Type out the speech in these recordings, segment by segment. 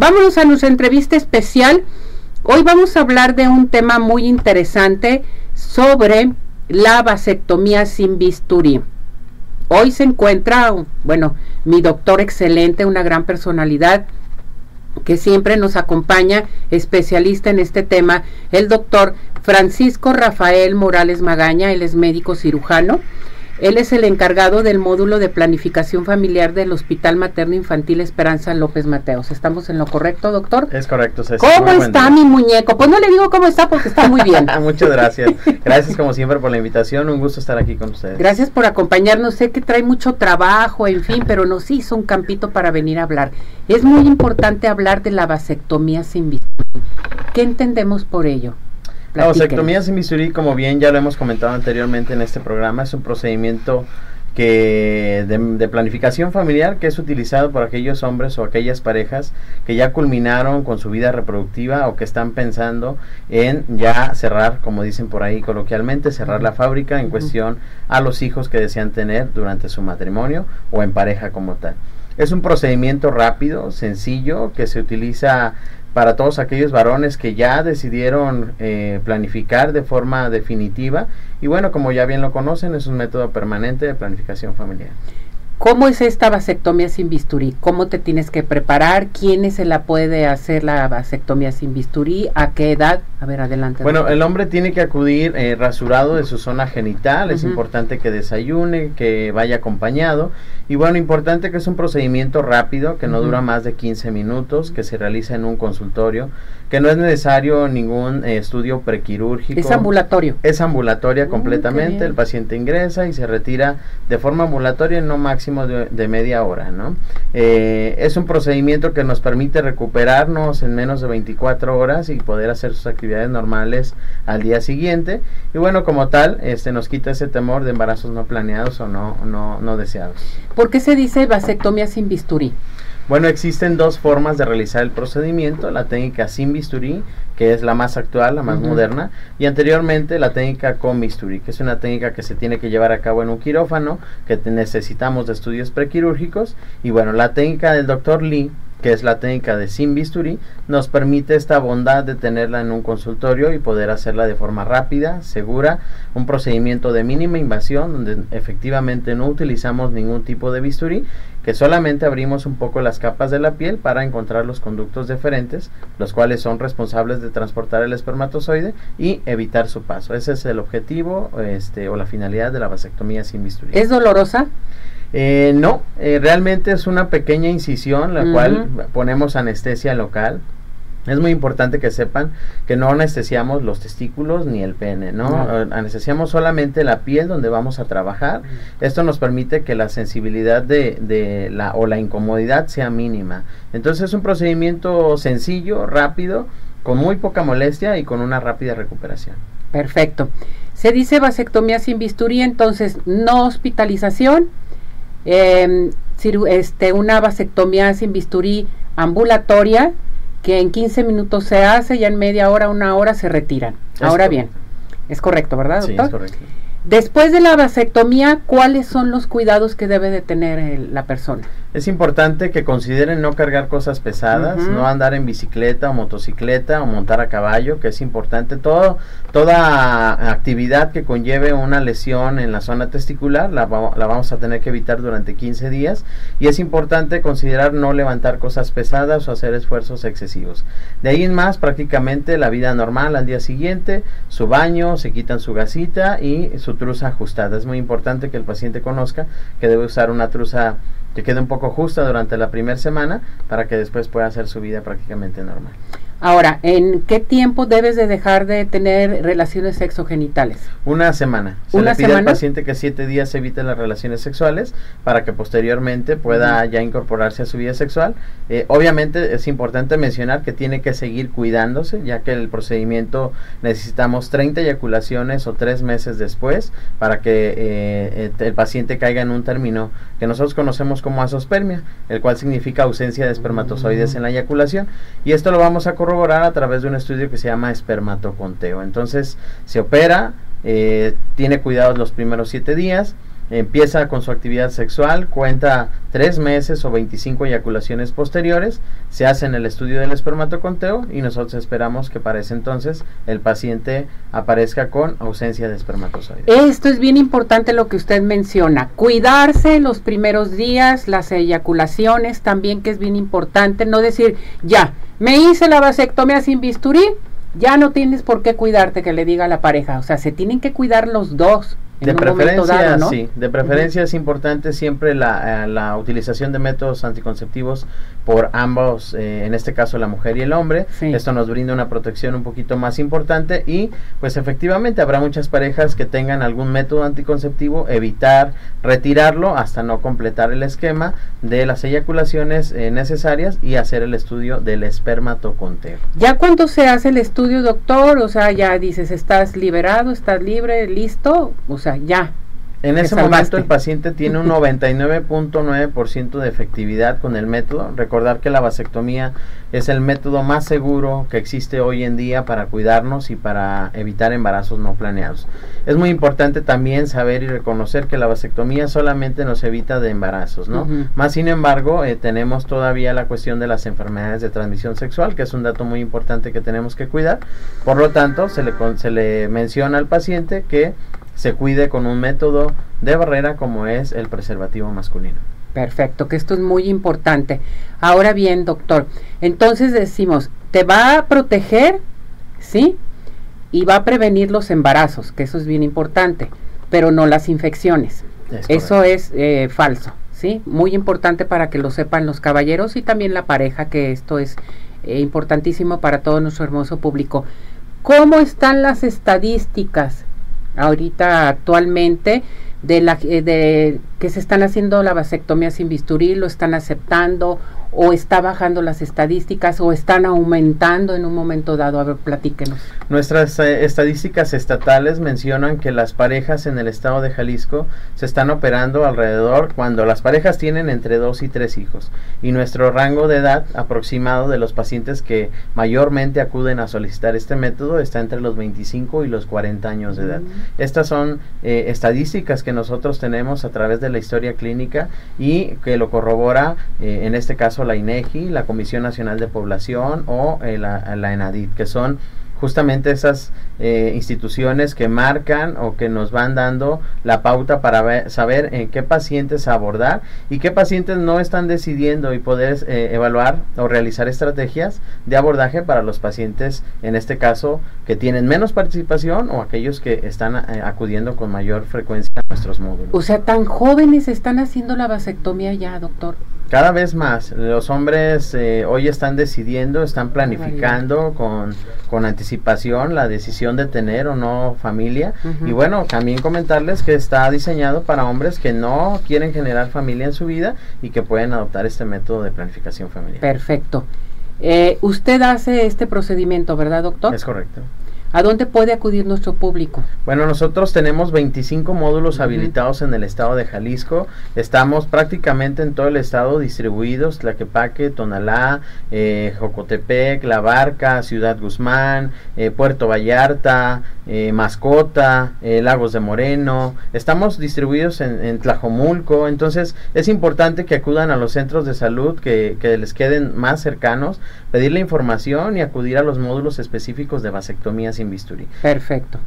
Vámonos a nuestra entrevista especial. Hoy vamos a hablar de un tema muy interesante sobre la vasectomía sin bisturí. Hoy se encuentra, bueno, mi doctor excelente, una gran personalidad que siempre nos acompaña, especialista en este tema, el doctor Francisco Rafael Morales Magaña, él es médico cirujano él es el encargado del módulo de planificación familiar del Hospital Materno Infantil Esperanza López Mateos. ¿Estamos en lo correcto, doctor? Es correcto, Ceci. ¿Cómo está mi muñeco? Pues no le digo cómo está porque está muy bien. Muchas gracias. Gracias como siempre por la invitación. Un gusto estar aquí con ustedes. Gracias por acompañarnos. Sé que trae mucho trabajo, en fin, pero nos hizo un campito para venir a hablar. Es muy importante hablar de la vasectomía sin bisturí. ¿Qué entendemos por ello? La vasectomía sin bisturí, como bien ya lo hemos comentado anteriormente en este programa, es un procedimiento que de, planificación familiar que es utilizado por aquellos hombres o aquellas parejas que ya culminaron con su vida reproductiva o que están pensando en ya cerrar, como dicen por ahí coloquialmente, cerrar la fábrica en cuestión a los hijos que desean tener durante su matrimonio o en pareja como tal. Es un procedimiento rápido, sencillo, que se utiliza para todos aquellos varones que ya decidieron eh, planificar de forma definitiva y bueno, como ya bien lo conocen, es un método permanente de planificación familiar. ¿Cómo es esta vasectomía sin bisturí? ¿Cómo te tienes que preparar? ¿Quién se la puede hacer la vasectomía sin bisturí? ¿A qué edad? A ver, adelante. Bueno, el hombre tiene que acudir eh, rasurado de su zona genital. Es importante que desayune, que vaya acompañado. Y bueno, importante que es un procedimiento rápido, que no dura más de 15 minutos, que se realiza en un consultorio que no es necesario ningún eh, estudio prequirúrgico. Es ambulatorio. Es ambulatoria mm, completamente, el paciente ingresa y se retira de forma ambulatoria en no máximo de, media hora, ¿no? Eh, es un procedimiento que nos permite recuperarnos en menos de 24 horas y poder hacer sus actividades normales al día siguiente. Y bueno, como tal, este nos quita ese temor de embarazos no planeados o no, no, no deseados. ¿Por qué se dice vasectomía sin bisturí? Bueno, existen dos formas de realizar el procedimiento, la técnica sin bisturí, que es la más actual, la más moderna, y anteriormente la técnica con bisturí, que es una técnica que se tiene que llevar a cabo en un quirófano, que necesitamos de estudios prequirúrgicos, y bueno, la técnica del doctor Lee que es la técnica de sin bisturí, nos permite esta bondad de tenerla en un consultorio y poder hacerla de forma rápida, segura, un procedimiento de mínima invasión donde efectivamente no utilizamos ningún tipo de bisturí, que solamente abrimos un poco las capas de la piel para encontrar los conductos deferentes, los cuales son responsables de transportar el espermatozoide y evitar su paso. Ese es el objetivo este, o la finalidad de la vasectomía sin bisturí. ¿Es dolorosa? Eh, no, eh, realmente es una pequeña incisión, la cual ponemos anestesia local. Es muy importante que sepan que no anestesiamos los testículos ni el pene, ¿no? Anestesiamos solamente la piel donde vamos a trabajar. Esto nos permite que la sensibilidad de, de, la o la incomodidad sea mínima. Entonces es un procedimiento sencillo, rápido, con muy poca molestia y con una rápida recuperación. Perfecto. Se dice vasectomía sin bisturí, entonces no hospitalización eh, este, una vasectomía sin bisturí ambulatoria que en 15 minutos se hace, ya en media hora, una hora se retiran. Ahora bien, es correcto, ¿verdad, doctor? Sí, es correcto. Después de la vasectomía, ¿cuáles son los cuidados que debe de tener la persona? Es importante que consideren no cargar cosas pesadas, no andar en bicicleta o motocicleta o montar a caballo, que es importante. Todo, toda actividad que conlleve una lesión en la zona testicular la, la vamos a tener que evitar durante 15 días y es importante considerar no levantar cosas pesadas o hacer esfuerzos excesivos. De ahí en más, prácticamente la vida normal al día siguiente, su baño, se quitan su gasita y su truza ajustada. Es muy importante que el paciente conozca que debe usar una truza que quede un poco justa durante la primera semana para que después pueda hacer su vida prácticamente normal. Ahora, ¿en qué tiempo debes de dejar de tener relaciones sexogenitales? Una semana. Se ¿Una le pide al paciente que siete días evite las relaciones sexuales para que posteriormente pueda ya incorporarse a su vida sexual. Eh, obviamente es importante mencionar que tiene que seguir cuidándose, ya que el procedimiento necesitamos 30 eyaculaciones o tres meses después para que eh, el paciente caiga en un término que nosotros conocemos como asospermia, el cual significa ausencia de espermatozoides en la eyaculación. Y esto lo vamos a a través de un estudio que se llama espermatoconteo. Entonces se opera, eh, tiene cuidados los primeros siete días empieza con su actividad sexual, cuenta tres meses o 25 eyaculaciones posteriores, se hace en el estudio del espermatoconteo y nosotros esperamos que para ese entonces el paciente aparezca con ausencia de espermatozoides. Esto es bien importante lo que usted menciona, cuidarse los primeros días, las eyaculaciones también que es bien importante, no decir, ya, me hice la vasectomía sin bisturí, ya no tienes por qué cuidarte que le diga la pareja, o sea, se tienen que cuidar los dos de preferencia, sí. De preferencia es importante siempre la, eh, la, utilización de métodos anticonceptivos por ambos, eh, en este caso la mujer y el hombre. Esto nos brinda una protección un poquito más importante y pues efectivamente habrá muchas parejas que tengan algún método anticonceptivo, evitar retirarlo hasta no completar el esquema de las eyaculaciones eh, necesarias y hacer el estudio del espermatoconteo. Ya cuando se hace el estudio, doctor, o sea, ya dices, estás liberado, estás libre, listo, o sea, ya. En ese momento el paciente tiene un 99.9% de efectividad con el método. Recordar que la vasectomía es el método más seguro que existe hoy en día para cuidarnos y para evitar embarazos no planeados. Es muy importante también saber y reconocer que la vasectomía solamente nos evita de embarazos, ¿no? Más sin embargo, eh, tenemos todavía la cuestión de las enfermedades de transmisión sexual, que es un dato muy importante que tenemos que cuidar. Por lo tanto, se le, se le menciona al paciente que se cuide con un método de barrera como es el preservativo masculino. Perfecto, que esto es muy importante. Ahora bien, doctor, entonces decimos, te va a proteger, ¿sí? Y va a prevenir los embarazos, que eso es bien importante, pero no las infecciones. eso es eh, falso, ¿sí? Muy importante para que lo sepan los caballeros y también la pareja, que esto es eh, importantísimo para todo nuestro hermoso público. ¿Cómo están las estadísticas ahorita actualmente de la eh, de que se están haciendo la vasectomía sin bisturí, lo están aceptando o está bajando las estadísticas o están aumentando en un momento dado? A ver, platíquenos. Nuestras eh, estadísticas estatales mencionan que las parejas en el estado de Jalisco se están operando alrededor cuando las parejas tienen entre dos y tres hijos y nuestro rango de edad aproximado de los pacientes que mayormente acuden a solicitar este método está entre los 25 y los 40 años de edad. Mm. Estas son eh, estadísticas que nosotros tenemos a través de la historia clínica y que lo corrobora eh, en este caso la INEGI, la Comisión Nacional de Población o eh, la, la ENADIT, que son justamente esas eh, instituciones que marcan o que nos van dando la pauta para saber en qué pacientes abordar y qué pacientes no están decidiendo y poder eh, evaluar o realizar estrategias de abordaje para los pacientes, en este caso, que tienen menos participación o aquellos que están eh, acudiendo con mayor frecuencia a nuestros módulos. O sea, tan jóvenes están haciendo la vasectomía ya, doctor. Cada vez más, los hombres hoy están decidiendo, están planificando con, con anticipación la decisión de tener o no familia. Y bueno, también comentarles que está diseñado para hombres que no quieren generar familia en su vida y que pueden adoptar este método de planificación familiar. Perfecto. Eh, usted hace este procedimiento, ¿verdad, doctor? Es correcto. ¿A dónde puede acudir nuestro público? Bueno, nosotros tenemos 25 módulos habilitados en el estado de Jalisco. Estamos prácticamente en todo el estado distribuidos, Tlaquepaque, Tonalá, eh, Jocotepec, La Barca, Ciudad Guzmán, eh, Puerto Vallarta, eh, Mascota, eh, Lagos de Moreno. Estamos distribuidos en, Tlajomulco, entonces es importante que acudan a los centros de salud que, que les queden más cercanos, pedirle información y acudir a los módulos específicos de vasectomías sin bisturí. Perfecto.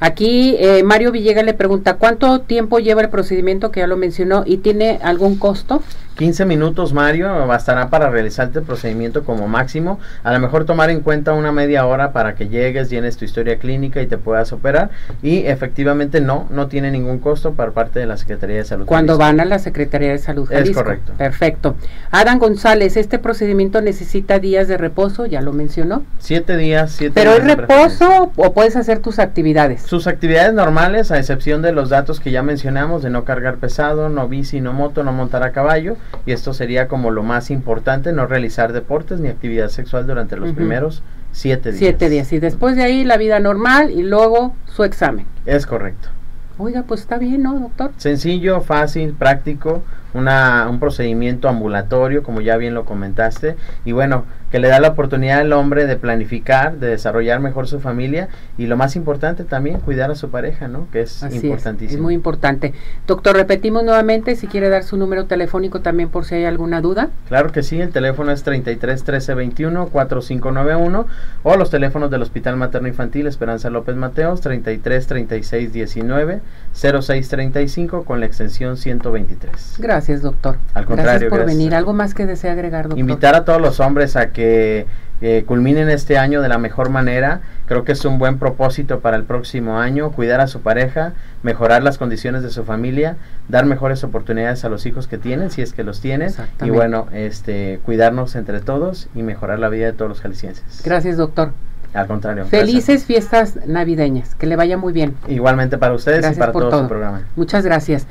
Aquí eh, Mario Villegas le pregunta, ¿cuánto tiempo lleva el procedimiento que ya lo mencionó y tiene algún costo? 15 minutos, Mario, bastará para realizar este procedimiento como máximo. A lo mejor tomar en cuenta una media hora para que llegues, llenes tu historia clínica y te puedas operar. Y efectivamente no, no tiene ningún costo por parte de la Secretaría de Salud. Cuando van a la Secretaría de Salud Jalisco. Es correcto. Perfecto. Adam González, ¿este procedimiento necesita días de reposo? Ya lo mencionó. Siete días, siete ¿Pero es reposo o puedes hacer tus actividades? Sus actividades normales, a excepción de los datos que ya mencionamos, de no cargar pesado, no bici, no moto, no montar a caballo y esto sería como lo más importante, no realizar deportes ni actividad sexual durante los primeros siete días. Siete días y después de ahí la vida normal y luego su examen. Es correcto. Oiga, pues está bien, ¿no, doctor? Sencillo, fácil, práctico, una, un procedimiento ambulatorio, como ya bien lo comentaste. Y bueno, que le da la oportunidad al hombre de planificar, de desarrollar mejor su familia y lo más importante también cuidar a su pareja, ¿no? Que es importantísimo. Es, muy importante. Doctor, repetimos nuevamente si quiere dar su número telefónico también por si hay alguna duda. Claro que sí, el teléfono es 33 13 21 4591 o los teléfonos del Hospital Materno Infantil Esperanza López Mateos 33 36 19 06 35 con la extensión 123. Gracias, doctor. Al contrario, gracias por venir. ¿Algo más que desea agregar, doctor? Invitar a todos los hombres a que culminen este año de la mejor manera. Creo que es un buen propósito para el próximo año, cuidar a su pareja, mejorar las condiciones de su familia, dar mejores oportunidades a los hijos que tienen, si es que los tienen, y bueno, este, cuidarnos entre todos y mejorar la vida de todos los jaliscienses. Gracias, doctor. Al contrario. Felices fiestas navideñas, que le vaya muy bien. Igualmente para ustedes y para todo, todo su programa. Muchas gracias.